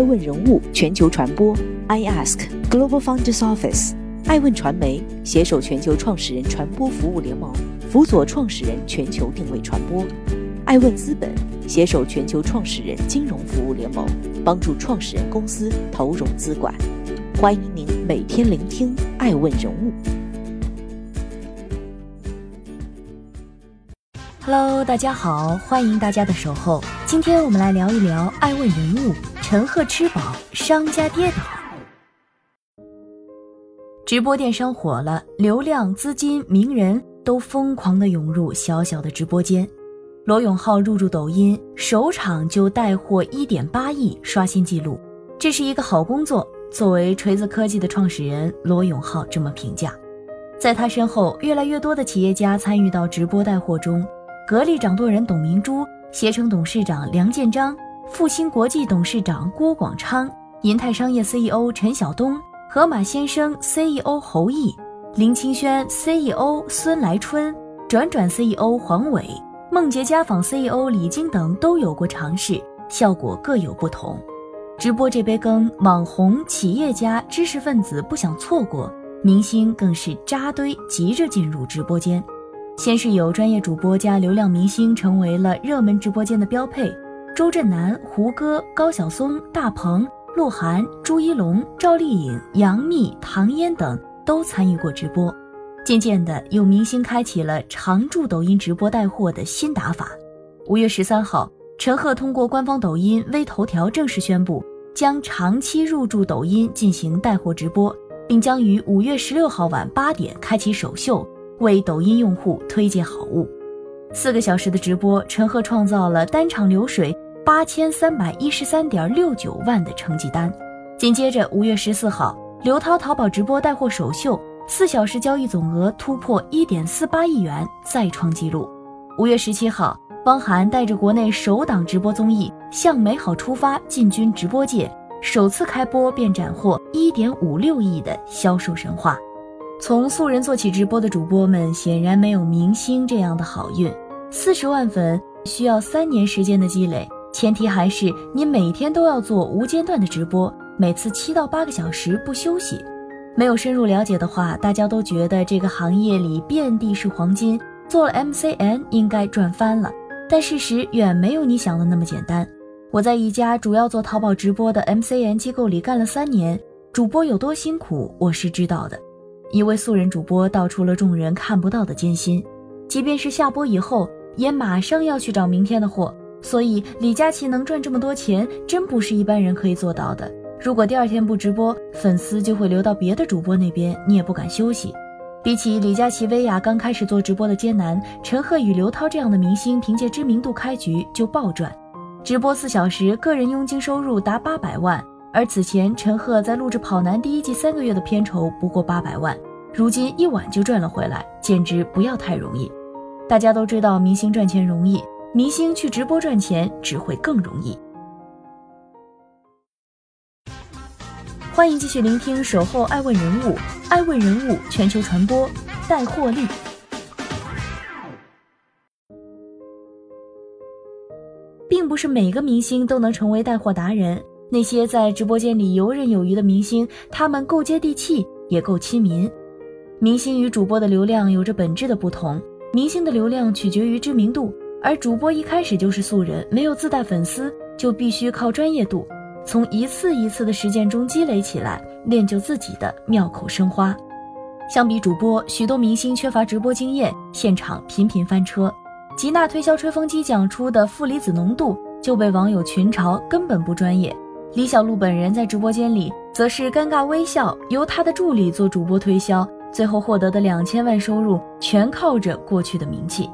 爱问人物全球传播，I Ask Global Founders Office，爱问传媒携手全球创始人传播服务联盟，辅佐创始人全球定位传播。爱问资本携手全球创始人金融服务联盟，帮助创始人公司投融资管。欢迎您每天聆听爱问人物。Hello，大家好，欢迎大家的守候。今天我们来聊一聊爱问人物陈赫吃饱，商家跌倒。直播电商火了，流量、资金、名人都疯狂的涌入小小的直播间。罗永浩入驻抖音，首场就带货一点八亿，刷新纪录。这是一个好工作。作为锤子科技的创始人，罗永浩这么评价。在他身后，越来越多的企业家参与到直播带货中。格力掌舵人董明珠、携程董事长梁建章、复星国际董事长郭广昌、银泰商业 CEO 陈晓东、盒马鲜生 CEO 侯毅、林清轩 CEO 孙来春、转转 CEO 黄伟。梦洁家纺 CEO 李晶等都有过尝试，效果各有不同。直播这杯羹，网红、企业家、知识分子不想错过，明星更是扎堆急着进入直播间。先是有专业主播加流量明星成为了热门直播间的标配，周震南、胡歌、高晓松、大鹏、鹿晗、朱一龙、赵丽颖、杨幂、唐嫣等都参与过直播。渐渐的，有明星开启了常驻抖音直播带货的新打法。五月十三号，陈赫通过官方抖音微头条正式宣布，将长期入驻抖音进行带货直播，并将于五月十六号晚八点开启首秀，为抖音用户推荐好物。四个小时的直播，陈赫创造了单场流水八千三百一十三点六九万的成绩单。紧接着，五月十四号，刘涛淘宝直播带货首秀。四小时交易总额突破一点四八亿元，再创纪录。五月十七号，汪涵带着国内首档直播综艺《向美好出发》进军直播界，首次开播便斩获一点五六亿的销售神话。从素人做起直播的主播们，显然没有明星这样的好运。四十万粉需要三年时间的积累，前提还是你每天都要做无间断的直播，每次七到八个小时不休息。没有深入了解的话，大家都觉得这个行业里遍地是黄金，做了 MCN 应该赚翻了。但事实远没有你想的那么简单。我在一家主要做淘宝直播的 MCN 机构里干了三年，主播有多辛苦，我是知道的。一位素人主播道出了众人看不到的艰辛，即便是下播以后，也马上要去找明天的货。所以李佳琦能赚这么多钱，真不是一般人可以做到的。如果第二天不直播，粉丝就会流到别的主播那边，你也不敢休息。比起李佳琦、薇娅刚开始做直播的艰难，陈赫与刘涛这样的明星凭借知名度开局就暴赚，直播四小时，个人佣金收入达八百万。而此前陈赫在录制《跑男》第一季三个月的片酬不过八百万，如今一晚就赚了回来，简直不要太容易。大家都知道明星赚钱容易，明星去直播赚钱只会更容易。欢迎继续聆听《守候爱问人物》，爱问人物全球传播带货力。并不是每个明星都能成为带货达人。那些在直播间里游刃有余的明星，他们够接地气，也够亲民。明星与主播的流量有着本质的不同。明星的流量取决于知名度，而主播一开始就是素人，没有自带粉丝，就必须靠专业度。从一次一次的实践中积累起来，练就自己的妙口生花。相比主播，许多明星缺乏直播经验，现场频频翻车。吉娜推销吹风机讲出的负离子浓度就被网友群嘲根本不专业。李小璐本人在直播间里则是尴尬微笑，由她的助理做主播推销，最后获得的两千万收入全靠着过去的名气。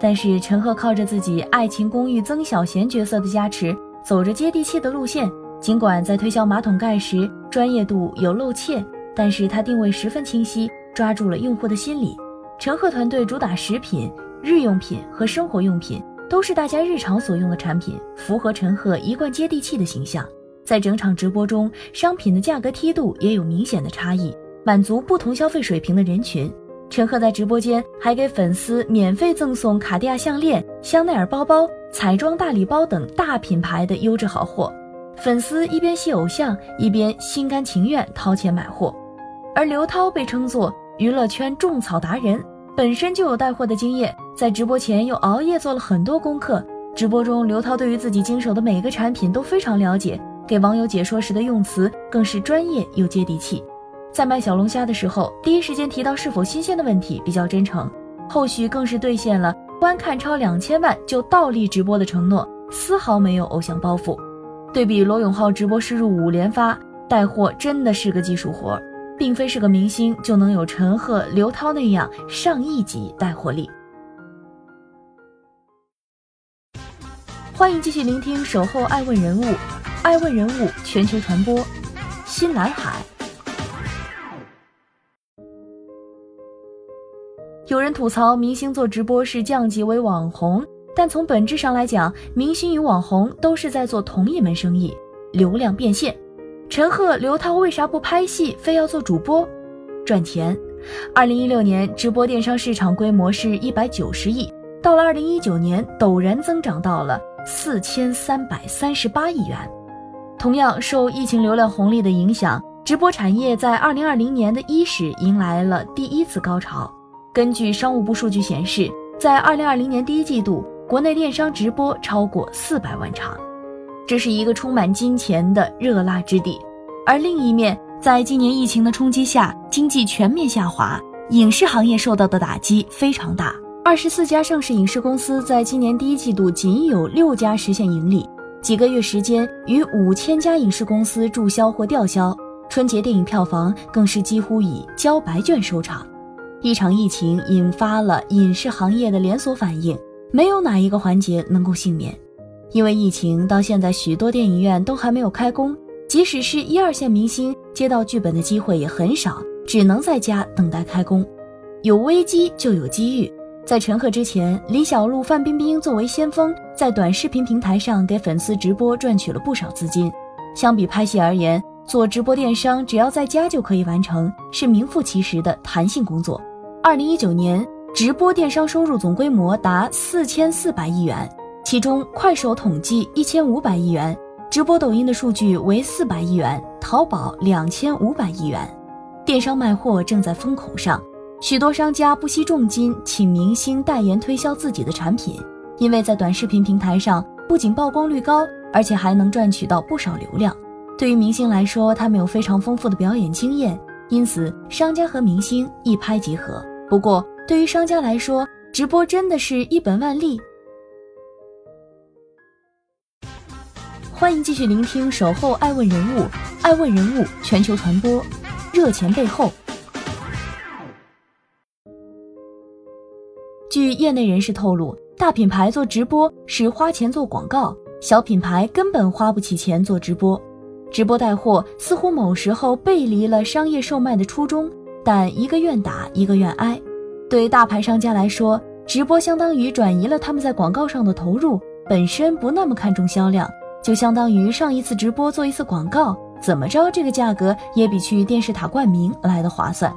但是陈赫靠着自己《爱情公寓》曾小贤角色的加持。走着接地气的路线，尽管在推销马桶盖时专业度有露怯，但是他定位十分清晰，抓住了用户的心理。陈赫团队主打食品、日用品和生活用品，都是大家日常所用的产品，符合陈赫一贯接地气的形象。在整场直播中，商品的价格梯度也有明显的差异，满足不同消费水平的人群。陈赫在直播间还给粉丝免费赠送卡地亚项链、香奈儿包包。彩妆大礼包等大品牌的优质好货，粉丝一边吸偶像，一边心甘情愿掏钱买货。而刘涛被称作娱乐圈种草达人，本身就有带货的经验，在直播前又熬夜做了很多功课。直播中，刘涛对于自己经手的每个产品都非常了解，给网友解说时的用词更是专业又接地气。在卖小龙虾的时候，第一时间提到是否新鲜的问题，比较真诚。后续更是兑现了观看超两千万就倒立直播的承诺，丝毫没有偶像包袱。对比罗永浩直播失入五连发，带货真的是个技术活，并非是个明星就能有陈赫、刘涛那样上亿级带货力。欢迎继续聆听《守候爱问人物》，爱问人物全球传播，新蓝海。有人吐槽明星做直播是降级为网红，但从本质上来讲，明星与网红都是在做同一门生意——流量变现。陈赫、刘涛为啥不拍戏，非要做主播？赚钱。二零一六年直播电商市场规模是一百九十亿，到了二零一九年，陡然增长到了。四千三百三十八亿元。同样受疫情流量红利的影响，直播产业在二零二零年的伊始迎来了第一次高潮。根据商务部数据显示，在二零二零年第一季度，国内电商直播超过四百万场，这是一个充满金钱的热辣之地。而另一面，在今年疫情的冲击下，经济全面下滑，影视行业受到的打击非常大。二十四家上市影视公司在今年第一季度仅有六家实现盈利，几个月时间逾五千家影视公司注销或吊销，春节电影票房更是几乎以交白卷收场。一场疫情引发了影视行业的连锁反应，没有哪一个环节能够幸免。因为疫情到现在，许多电影院都还没有开工，即使是一二线明星接到剧本的机会也很少，只能在家等待开工。有危机就有机遇。在陈赫之前，李小璐、范冰冰作为先锋，在短视频平台上给粉丝直播赚取了不少资金。相比拍戏而言，做直播电商只要在家就可以完成，是名副其实的弹性工作。二零一九年，直播电商收入总规模达四千四百亿元，其中快手统计一千五百亿元，直播抖音的数据为四百亿元，淘宝两千五百亿元。电商卖货正在风口上。许多商家不惜重金请明星代言推销自己的产品，因为在短视频平台上不仅曝光率高，而且还能赚取到不少流量。对于明星来说，他们有非常丰富的表演经验，因此商家和明星一拍即合。不过，对于商家来说，直播真的是一本万利。欢迎继续聆听《守候爱问人物》，爱问人物全球传播，热钱背后。据业内人士透露，大品牌做直播是花钱做广告，小品牌根本花不起钱做直播。直播带货似乎某时候背离了商业售卖的初衷，但一个愿打一个愿挨。对大牌商家来说，直播相当于转移了他们在广告上的投入，本身不那么看重销量，就相当于上一次直播做一次广告，怎么着这个价格也比去电视塔冠名来的划算。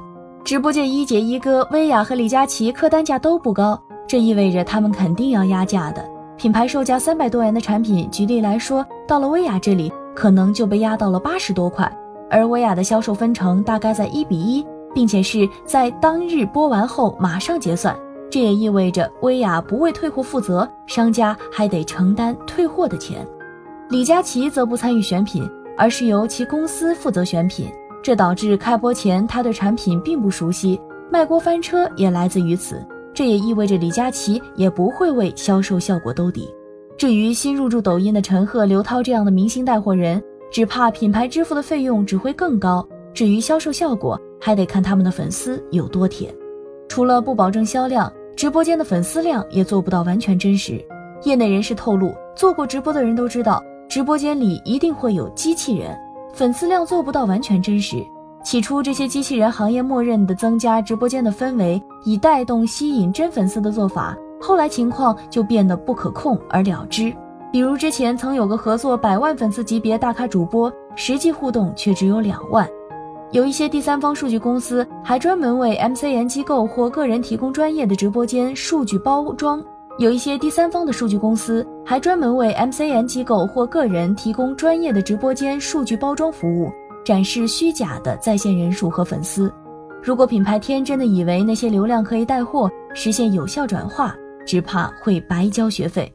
直播间一姐一哥薇娅和李佳琦客单价都不高，这意味着他们肯定要压价的。品牌售价三百多元的产品，举例来说，到了薇娅这里可能就被压到了八十多块，而薇娅的销售分成大概在一比一，并且是在当日播完后马上结算。这也意味着薇娅不为退货负责，商家还得承担退货的钱。李佳琦则不参与选品，而是由其公司负责选品。这导致开播前他对产品并不熟悉，卖锅翻车也来自于此。这也意味着李佳琦也不会为销售效果兜底。至于新入驻抖音的陈赫、刘涛这样的明星带货人，只怕品牌支付的费用只会更高。至于销售效果，还得看他们的粉丝有多铁。除了不保证销量，直播间的粉丝量也做不到完全真实。业内人士透露，做过直播的人都知道，直播间里一定会有机器人。粉丝量做不到完全真实。起初，这些机器人行业默认的增加直播间的氛围，以带动吸引真粉丝的做法，后来情况就变得不可控而了之。比如之前曾有个合作百万粉丝级别大咖主播，实际互动却只有两万。有一些第三方数据公司还专门为 MCN 机构或个人提供专业的直播间数据包装。有一些第三方的数据公司还专门为 MCN 机构或个人提供专业的直播间数据包装服务，展示虚假的在线人数和粉丝。如果品牌天真的以为那些流量可以带货，实现有效转化，只怕会白交学费。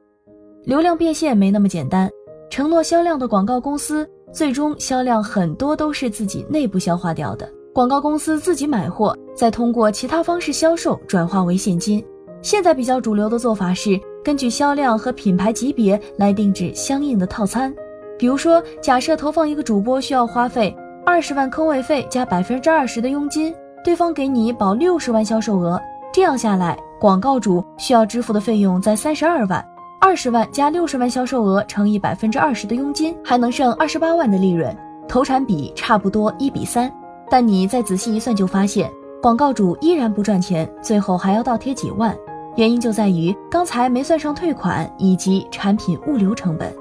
流量变现没那么简单，承诺销量的广告公司，最终销量很多都是自己内部消化掉的。广告公司自己买货，再通过其他方式销售，转化为现金。现在比较主流的做法是根据销量和品牌级别来定制相应的套餐。比如说，假设投放一个主播需要花费二十万坑位费加百分之二十的佣金，对方给你保六十万销售额，这样下来，广告主需要支付的费用在三十二万，二十万加六十万销售额乘以百分之二十的佣金，还能剩二十八万的利润，投产比差不多一比三。但你再仔细一算，就发现广告主依然不赚钱，最后还要倒贴几万。原因就在于刚才没算上退款以及产品物流成本。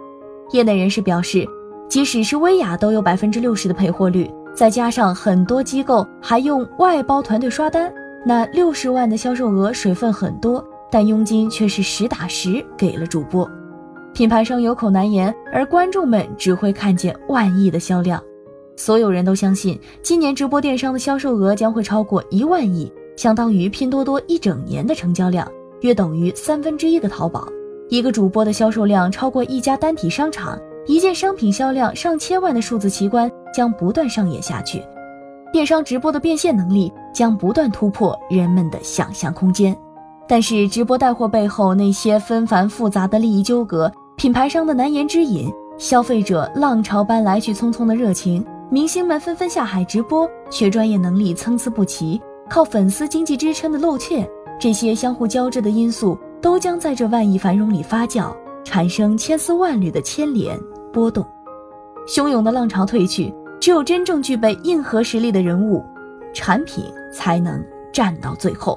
业内人士表示，即使是薇娅都有百分之六十的配货率，再加上很多机构还用外包团队刷单，那六十万的销售额水分很多，但佣金却是实打实给了主播。品牌商有口难言，而观众们只会看见万亿的销量。所有人都相信，今年直播电商的销售额将会超过一万亿，相当于拼多多一整年的成交量，约等于三分之一的淘宝。一个主播的销售量超过一家单体商场，一件商品销量上千万的数字奇观将不断上演下去。电商直播的变现能力将不断突破人们的想象空间。但是，直播带货背后那些纷繁复杂的利益纠葛、品牌商的难言之隐、消费者浪潮般来去匆匆的热情。明星们纷纷下海直播，却专业能力参差不齐，靠粉丝经济支撑的露怯，这些相互交织的因素，都将在这万亿繁荣里发酵，产生千丝万缕的牵连波动。汹涌的浪潮退去，只有真正具备硬核实力的人物，产品才能站到最后。